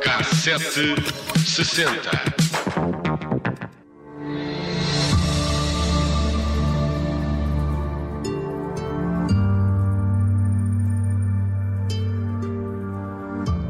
Cassete sessenta.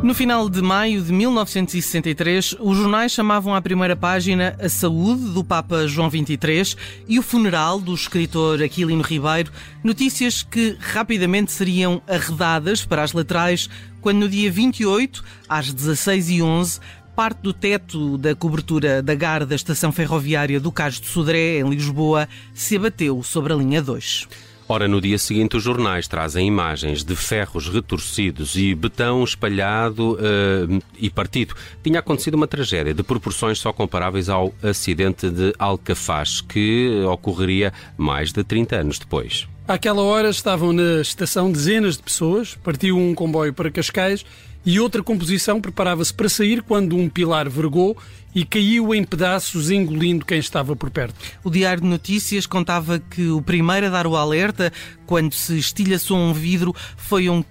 No final de maio de 1963, os jornais chamavam à primeira página a saúde do Papa João XXIII e o funeral do escritor Aquilino Ribeiro, notícias que rapidamente seriam arredadas para as laterais quando no dia 28, às 16h11, parte do teto da cobertura da GAR da estação ferroviária do Cais de Sodré, em Lisboa, se abateu sobre a linha 2. Ora, no dia seguinte, os jornais trazem imagens de ferros retorcidos e betão espalhado uh, e partido. Tinha acontecido uma tragédia de proporções só comparáveis ao acidente de Alcafaz, que ocorreria mais de 30 anos depois. Àquela hora estavam na estação dezenas de pessoas, partiu um comboio para Cascais e outra composição preparava-se para sair quando um pilar vergou e caiu em pedaços, engolindo quem estava por perto. O Diário de Notícias contava que o primeiro a dar o alerta, quando se estilhaçou um vidro, foi um,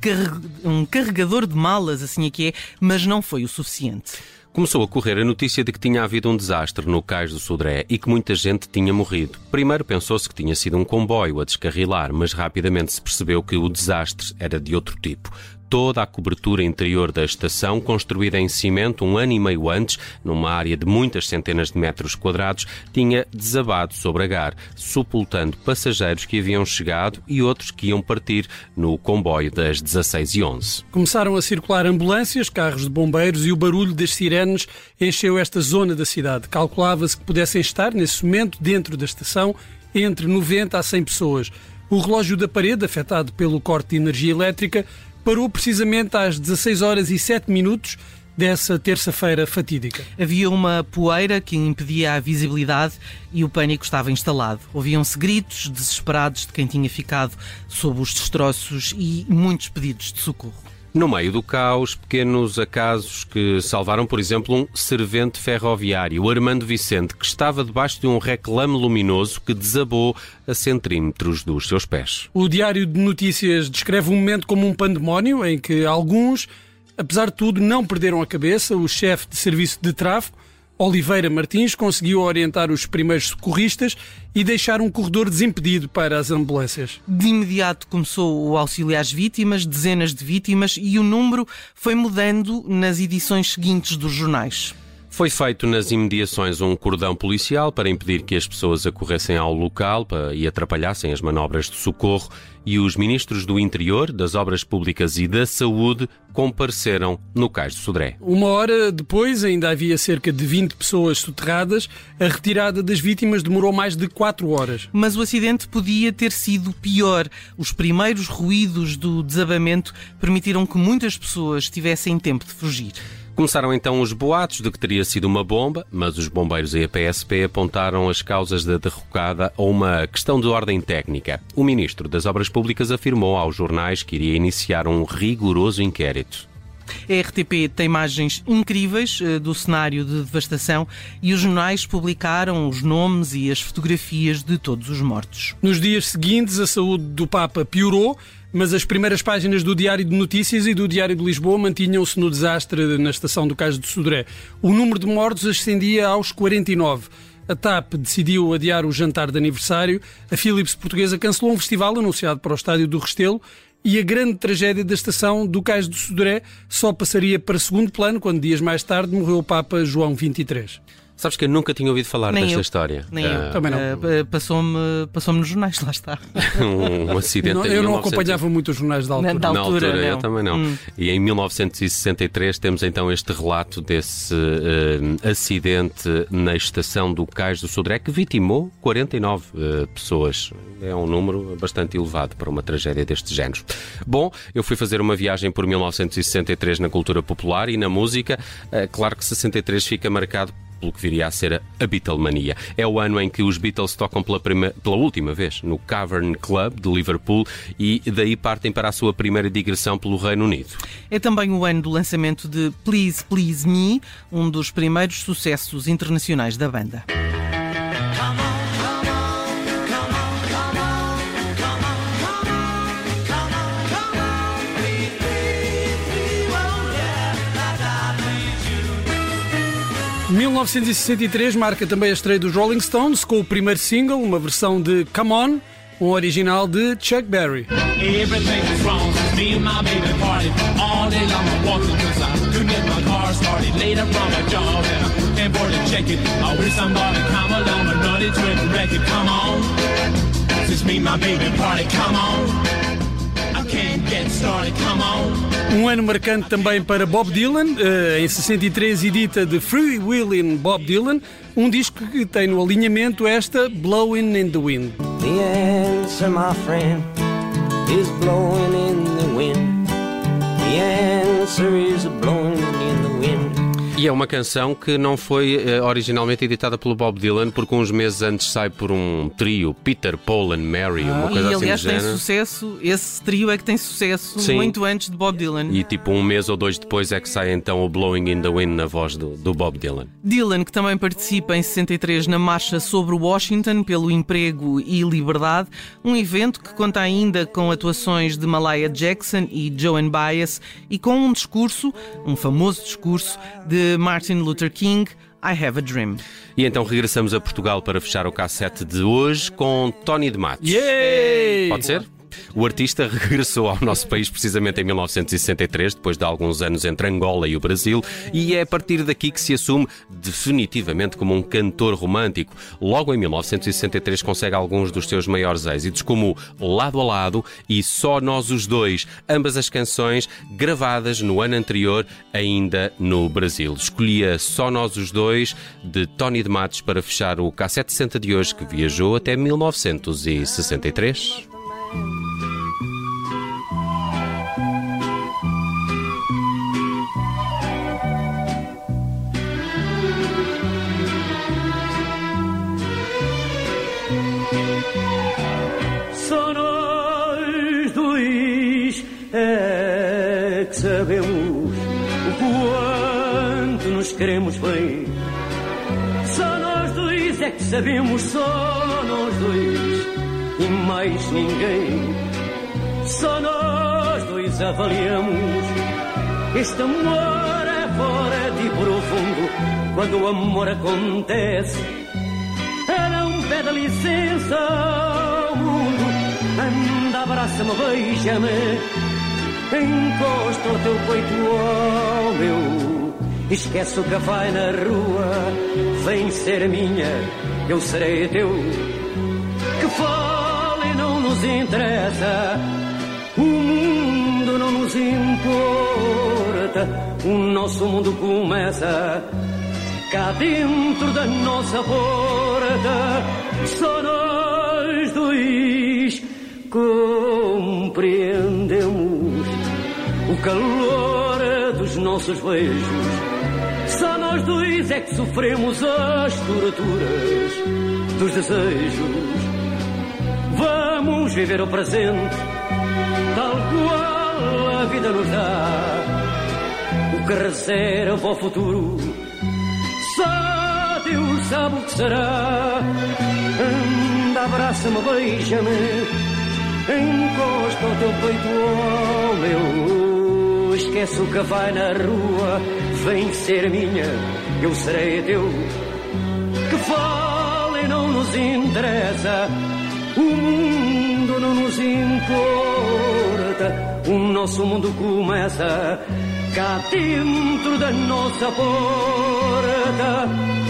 um carregador de malas, assim é que é, mas não foi o suficiente. Começou a correr a notícia de que tinha havido um desastre no cais do Sodré e que muita gente tinha morrido. Primeiro pensou-se que tinha sido um comboio a descarrilar, mas rapidamente se percebeu que o desastre era de outro tipo toda a cobertura interior da estação, construída em cimento um ano e meio antes, numa área de muitas centenas de metros quadrados, tinha desabado sobre a GAR, sepultando passageiros que haviam chegado e outros que iam partir no comboio das 16 e 11. Começaram a circular ambulâncias, carros de bombeiros e o barulho das sirenes encheu esta zona da cidade. Calculava-se que pudessem estar, nesse momento, dentro da estação, entre 90 a 100 pessoas. O relógio da parede, afetado pelo corte de energia elétrica, parou precisamente às 16 horas e 7 minutos dessa terça-feira fatídica. Havia uma poeira que impedia a visibilidade e o pânico estava instalado. Ouviam-se gritos desesperados de quem tinha ficado sob os destroços e muitos pedidos de socorro. No meio do caos, pequenos acasos que salvaram, por exemplo, um servente ferroviário, o Armando Vicente, que estava debaixo de um reclame luminoso que desabou a centímetros dos seus pés. O Diário de Notícias descreve o momento como um pandemónio em que alguns, apesar de tudo, não perderam a cabeça. O chefe de serviço de tráfego Oliveira Martins conseguiu orientar os primeiros socorristas e deixar um corredor desimpedido para as ambulâncias. De imediato começou o auxílio às vítimas, dezenas de vítimas, e o número foi mudando nas edições seguintes dos jornais. Foi feito nas imediações um cordão policial para impedir que as pessoas acorressem ao local e atrapalhassem as manobras de socorro e os ministros do Interior, das Obras Públicas e da Saúde compareceram no Cais do Sodré. Uma hora depois ainda havia cerca de 20 pessoas soterradas. A retirada das vítimas demorou mais de 4 horas. Mas o acidente podia ter sido pior. Os primeiros ruídos do desabamento permitiram que muitas pessoas tivessem tempo de fugir. Começaram então os boatos de que teria sido uma bomba, mas os bombeiros e a PSP apontaram as causas da derrocada a uma questão de ordem técnica. O ministro das Obras Públicas afirmou aos jornais que iria iniciar um rigoroso inquérito. A RTP tem imagens incríveis uh, do cenário de devastação e os jornais publicaram os nomes e as fotografias de todos os mortos. Nos dias seguintes, a saúde do Papa piorou mas as primeiras páginas do Diário de Notícias e do Diário de Lisboa mantinham-se no desastre na estação do Cais de Sodré. O número de mortos ascendia aos 49. A TAP decidiu adiar o jantar de aniversário. A Philips Portuguesa cancelou um festival anunciado para o Estádio do Restelo e a grande tragédia da estação do Cais do Sodré só passaria para segundo plano quando dias mais tarde morreu o Papa João XXIII. Sabes que eu nunca tinha ouvido falar Nem desta eu. história. Nem eu. Ah, Também não. Uh, Passou-me passou nos jornais, lá está. um acidente Não, em eu não 1900. acompanhava muito os jornais da altura. Da Na altura, altura, eu não. também não. Hum. E em 1963 temos então este relato desse eh, acidente na estação do Cais do Sodré que vitimou 49 eh, pessoas. É um número bastante elevado para uma tragédia deste género. Bom, eu fui fazer uma viagem por 1963 na cultura popular e na música. Claro que 63 fica marcado pelo que viria a ser a Beatlemania. É o ano em que os Beatles tocam pela, prima- pela última vez no Cavern Club de Liverpool e daí partem para a sua primeira digressão pelo Reino Unido. É também o ano do lançamento de Please Please Me, um dos primeiros sucessos internacionais da banda. 1963 marca também a estreia dos Rolling Stones com o primeiro single, uma versão de Come On, um original de Chuck Berry. My baby party, come on. I can't get started, come on. Um ano marcante também para Bob Dylan, eh, em 63 edita de Free Willin' Bob Dylan, um disco que tem no alinhamento esta Blowing in the Wind. The answer, my friend, is blowing in the wind. The answer is blowing. E é uma canção que não foi eh, originalmente editada pelo Bob Dylan, porque uns meses antes sai por um trio, Peter, Paul and Mary, uma coisa e assim aliás do tem género. sucesso, esse trio é que tem sucesso Sim. muito antes de Bob Dylan. E tipo um mês ou dois depois é que sai então o Blowing in the Wind na voz do, do Bob Dylan. Dylan, que também participa em 63 na Marcha sobre Washington pelo Emprego e Liberdade, um evento que conta ainda com atuações de Malaya Jackson e Joan Baez e com um discurso, um famoso discurso, de Martin Luther King, I Have a Dream. E então regressamos a Portugal para fechar o cassete de hoje com Tony de Matos. Yay! Pode ser? O artista regressou ao nosso país precisamente em 1963, depois de alguns anos entre Angola e o Brasil, e é a partir daqui que se assume definitivamente como um cantor romântico. Logo em 1963 consegue alguns dos seus maiores êxitos, como Lado a Lado e Só Nós os Dois, ambas as canções gravadas no ano anterior, ainda no Brasil. Escolhia Só Nós os Dois, de Tony de Matos, para fechar o K760 de hoje, que viajou até 1963. Queremos bem. Só nós dois é que sabemos, só nós dois e mais ninguém. Só nós dois avaliamos. Este amor é forte e profundo. Quando o amor acontece, não pede licença ao mundo. Anda, abraça-me, beija-me. Encosta o teu peito ao meu. Esquece o que vai na rua. Vem ser minha, eu serei teu. Que fale não nos interessa. O mundo não nos importa. O nosso mundo começa cá dentro da nossa porta. Só nós dois compreendemos o calor dos nossos beijos. Dois é que sofremos as torturas dos desejos. Vamos viver o presente, tal qual a vida nos dá. O que reserva ao futuro, só Deus sabe o que será. Anda, abraça-me, beija-me, encosta o teu peito ao meu. Esquece o que vai na rua, vem ser minha, eu serei teu. Que fale não nos interessa, o mundo não nos importa. O nosso mundo começa cá dentro da nossa porta.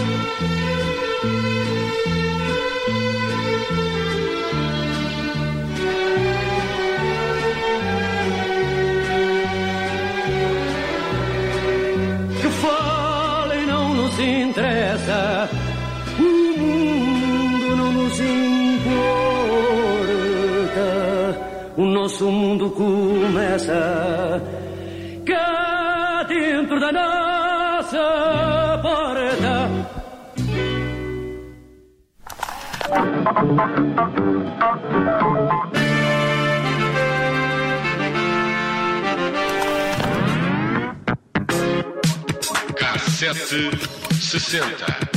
Interessa, o mundo não nos importa. O nosso mundo começa cá dentro da nossa porta. Cassete 60.